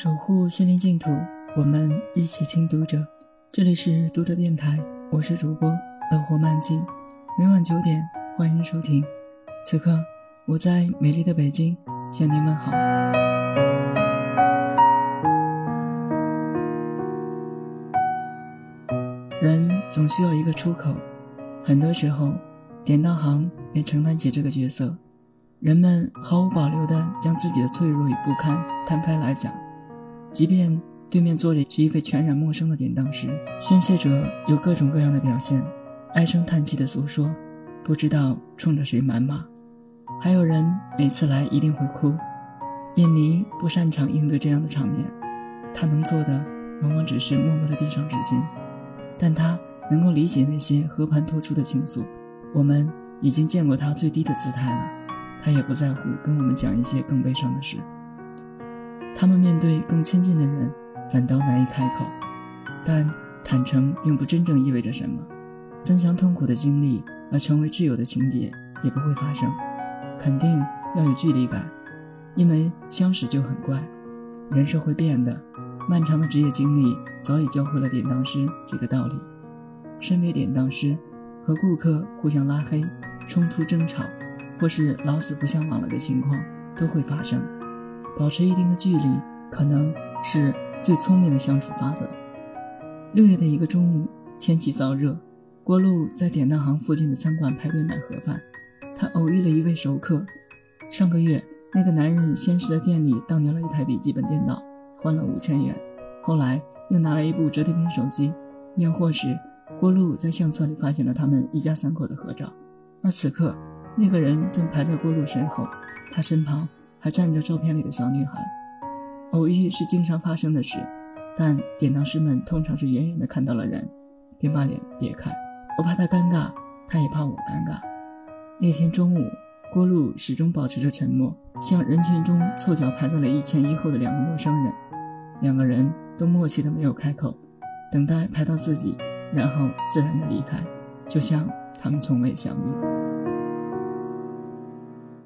守护心灵净土，我们一起听读者。这里是读者电台，我是主播乐活漫记，每晚九点欢迎收听。此刻我在美丽的北京向您问好。人总需要一个出口，很多时候，典当行便承担起这个角色。人们毫无保留地将自己的脆弱与不堪摊开来讲。即便对面坐着是一位全然陌生的典当师，宣泄者有各种各样的表现，唉声叹气的诉说，不知道冲着谁谩骂。还有人每次来一定会哭。印尼不擅长应对这样的场面，他能做的往往只是默默地递上纸巾，但他能够理解那些和盘托出的倾诉。我们已经见过他最低的姿态了，他也不在乎跟我们讲一些更悲伤的事。他们面对更亲近的人，反倒难以开口。但坦诚并不真正意味着什么，分享痛苦的经历而成为挚友的情节也不会发生。肯定要有距离感，因为相识就很怪。人是会变的，漫长的职业经历早已教会了典当师这个道理。身为典当师，和顾客互相拉黑、冲突争吵，或是老死不相往来的情况都会发生。保持一定的距离，可能是最聪明的相处法则。六月的一个中午，天气燥热，郭璐在典当行附近的餐馆排队买盒饭。他偶遇了一位熟客。上个月，那个男人先是在店里当掉了一台笔记本电脑，换了五千元，后来又拿了一部折叠屏手机。验货时，郭璐在相册里发现了他们一家三口的合照，而此刻，那个人正排在郭璐身后，他身旁。还站着照片里的小女孩，偶遇是经常发生的事，但典当师们通常是远远的看到了人，便把脸别开。我怕他尴尬，他也怕我尴尬。那天中午，郭路始终保持着沉默，向人群中凑巧排在了一前一后的两个陌生人，两个人都默契的没有开口，等待排到自己，然后自然的离开，就像他们从未相遇。